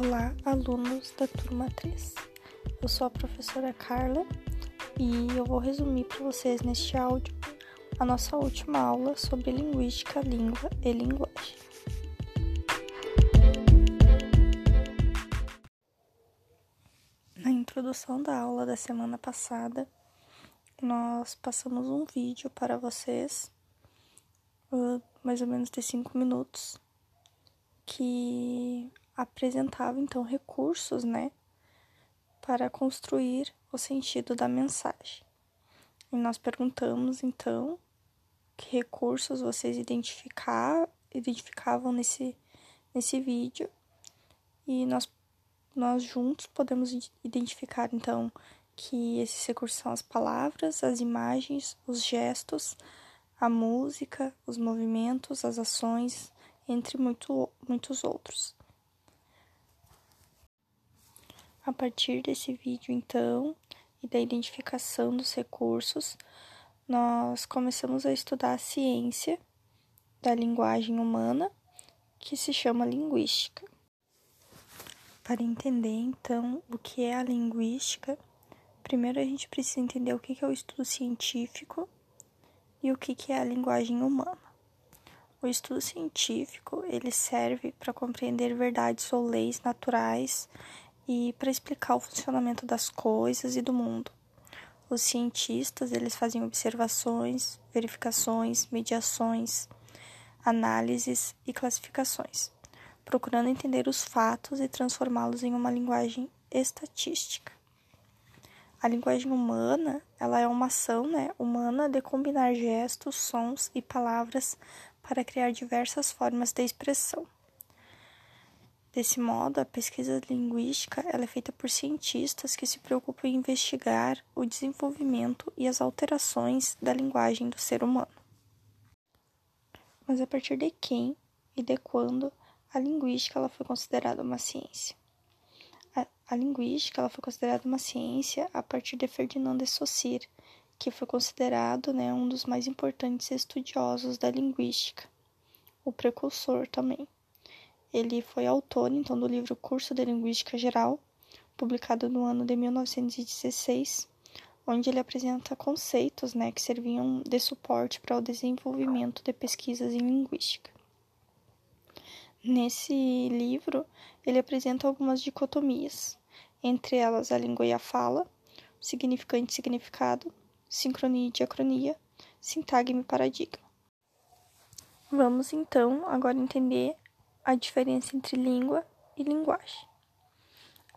Olá, alunos da turma 3. Eu sou a professora Carla e eu vou resumir para vocês neste áudio a nossa última aula sobre linguística, língua e linguagem. Na introdução da aula da semana passada, nós passamos um vídeo para vocês, uh, mais ou menos de 5 minutos, que apresentava então recursos, né, para construir o sentido da mensagem. E nós perguntamos então que recursos vocês identificar, identificavam nesse, nesse vídeo e nós, nós juntos podemos identificar então que esses recursos são as palavras, as imagens, os gestos, a música, os movimentos, as ações, entre muito, muitos outros. A partir desse vídeo, então, e da identificação dos recursos, nós começamos a estudar a ciência da linguagem humana, que se chama linguística. Para entender, então, o que é a linguística, primeiro a gente precisa entender o que é o estudo científico e o que é a linguagem humana. O estudo científico ele serve para compreender verdades ou leis naturais e para explicar o funcionamento das coisas e do mundo. Os cientistas, eles fazem observações, verificações, mediações, análises e classificações, procurando entender os fatos e transformá-los em uma linguagem estatística. A linguagem humana, ela é uma ação né, humana de combinar gestos, sons e palavras para criar diversas formas de expressão. Desse modo, a pesquisa linguística é feita por cientistas que se preocupam em investigar o desenvolvimento e as alterações da linguagem do ser humano. Mas a partir de quem e de quando a linguística ela foi considerada uma ciência? A, a linguística ela foi considerada uma ciência a partir de Ferdinand de Saussure, que foi considerado né, um dos mais importantes estudiosos da linguística, o precursor também. Ele foi autor, então, do livro Curso de Linguística Geral, publicado no ano de 1916, onde ele apresenta conceitos né, que serviam de suporte para o desenvolvimento de pesquisas em linguística. Nesse livro, ele apresenta algumas dicotomias, entre elas a língua e a fala, significante e significado, sincronia e diacronia, sintagma e paradigma. Vamos então agora entender a diferença entre língua e linguagem.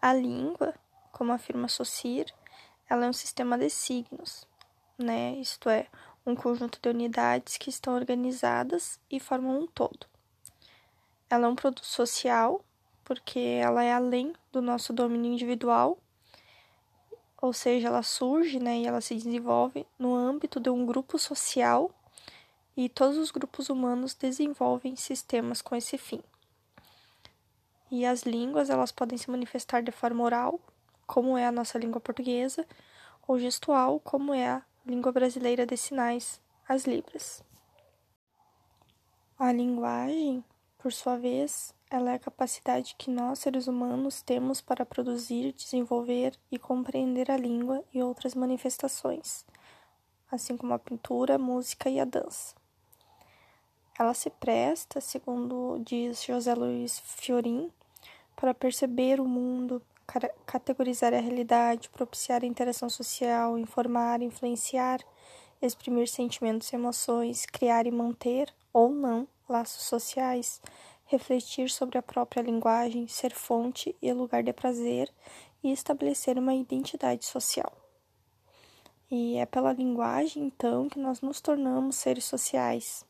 A língua, como afirma Saussure, ela é um sistema de signos, né? Isto é, um conjunto de unidades que estão organizadas e formam um todo. Ela é um produto social, porque ela é além do nosso domínio individual, ou seja, ela surge, né, e ela se desenvolve no âmbito de um grupo social, e todos os grupos humanos desenvolvem sistemas com esse fim. E as línguas, elas podem se manifestar de forma oral, como é a nossa língua portuguesa, ou gestual, como é a língua brasileira de sinais, as Libras. A linguagem, por sua vez, ela é a capacidade que nós, seres humanos, temos para produzir, desenvolver e compreender a língua e outras manifestações, assim como a pintura, a música e a dança. Ela se presta, segundo diz José Luiz Fiorin, para perceber o mundo, categorizar a realidade, propiciar a interação social, informar, influenciar, exprimir sentimentos e emoções, criar e manter, ou não, laços sociais, refletir sobre a própria linguagem, ser fonte e lugar de prazer e estabelecer uma identidade social. E é pela linguagem, então, que nós nos tornamos seres sociais.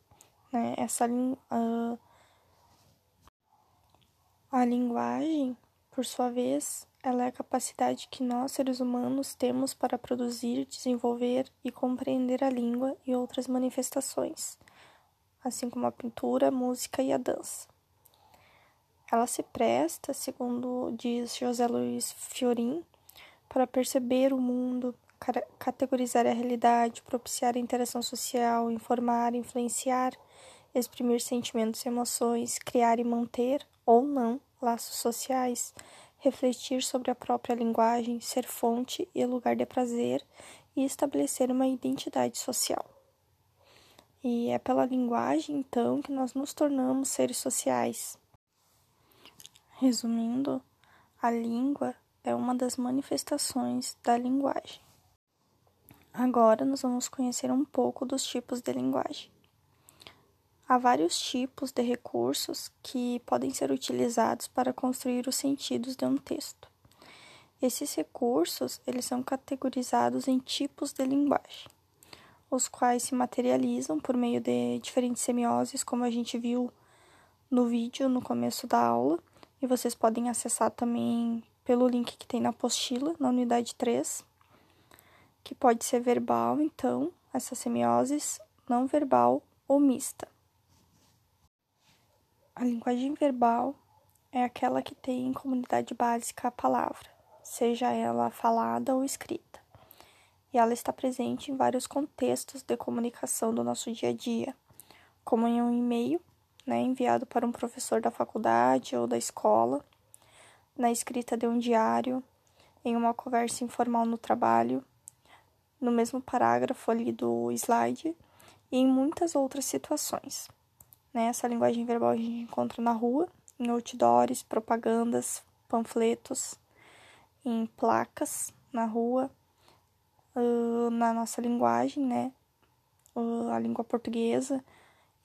Né? Essa uh, a linguagem, por sua vez, ela é a capacidade que nós, seres humanos, temos para produzir, desenvolver e compreender a língua e outras manifestações, assim como a pintura, a música e a dança. Ela se presta, segundo diz José Luiz Fiorin, para perceber o mundo, categorizar a realidade, propiciar a interação social, informar, influenciar, exprimir sentimentos e emoções, criar e manter ou não laços sociais, refletir sobre a própria linguagem, ser fonte e lugar de prazer e estabelecer uma identidade social. E é pela linguagem, então, que nós nos tornamos seres sociais. Resumindo, a língua é uma das manifestações da linguagem. Agora nós vamos conhecer um pouco dos tipos de linguagem. Há vários tipos de recursos que podem ser utilizados para construir os sentidos de um texto. Esses recursos, eles são categorizados em tipos de linguagem, os quais se materializam por meio de diferentes semioses, como a gente viu no vídeo no começo da aula, e vocês podem acessar também pelo link que tem na apostila, na unidade 3, que pode ser verbal, então, essa semioses, não verbal ou mista. A linguagem verbal é aquela que tem em comunidade básica a palavra, seja ela falada ou escrita. E ela está presente em vários contextos de comunicação do nosso dia a dia, como em um e-mail, né, enviado para um professor da faculdade ou da escola, na escrita de um diário, em uma conversa informal no trabalho, no mesmo parágrafo ali do slide e em muitas outras situações. Né? Essa linguagem verbal a gente encontra na rua, em outdoors, propagandas, panfletos, em placas na rua, uh, na nossa linguagem, né? Uh, a língua portuguesa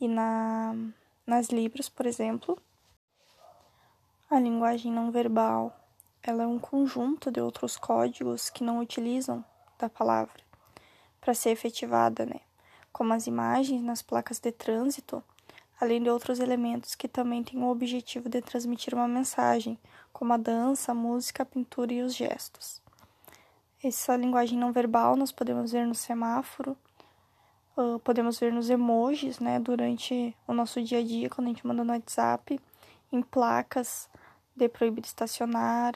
e na, nas libras, por exemplo. A linguagem não verbal, ela é um conjunto de outros códigos que não utilizam da palavra para ser efetivada, né? Como as imagens nas placas de trânsito além de outros elementos que também têm o objetivo de transmitir uma mensagem, como a dança, a música, a pintura e os gestos. Essa linguagem não verbal nós podemos ver no semáforo, podemos ver nos emojis, né, durante o nosso dia a dia, quando a gente manda no WhatsApp, em placas de proibido estacionar.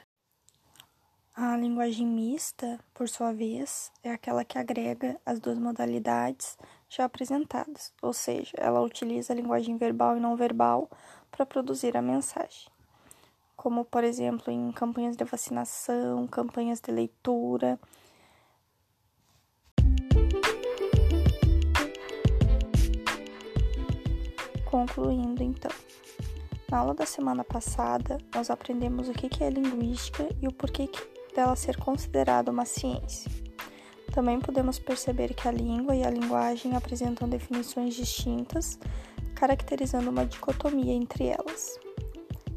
A linguagem mista, por sua vez, é aquela que agrega as duas modalidades já apresentadas, ou seja, ela utiliza a linguagem verbal e não verbal para produzir a mensagem. Como, por exemplo, em campanhas de vacinação, campanhas de leitura. Concluindo, então. Na aula da semana passada, nós aprendemos o que é linguística e o porquê dela ser considerada uma ciência. Também podemos perceber que a língua e a linguagem apresentam definições distintas, caracterizando uma dicotomia entre elas.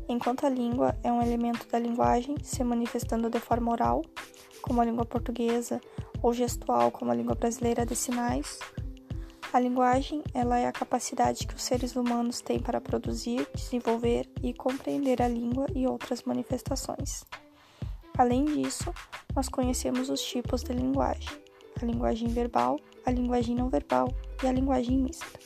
Enquanto a língua é um elemento da linguagem, se manifestando de forma oral, como a língua portuguesa, ou gestual, como a língua brasileira de sinais, a linguagem ela é a capacidade que os seres humanos têm para produzir, desenvolver e compreender a língua e outras manifestações. Além disso, nós conhecemos os tipos de linguagem a linguagem verbal, a linguagem não verbal e a linguagem mista.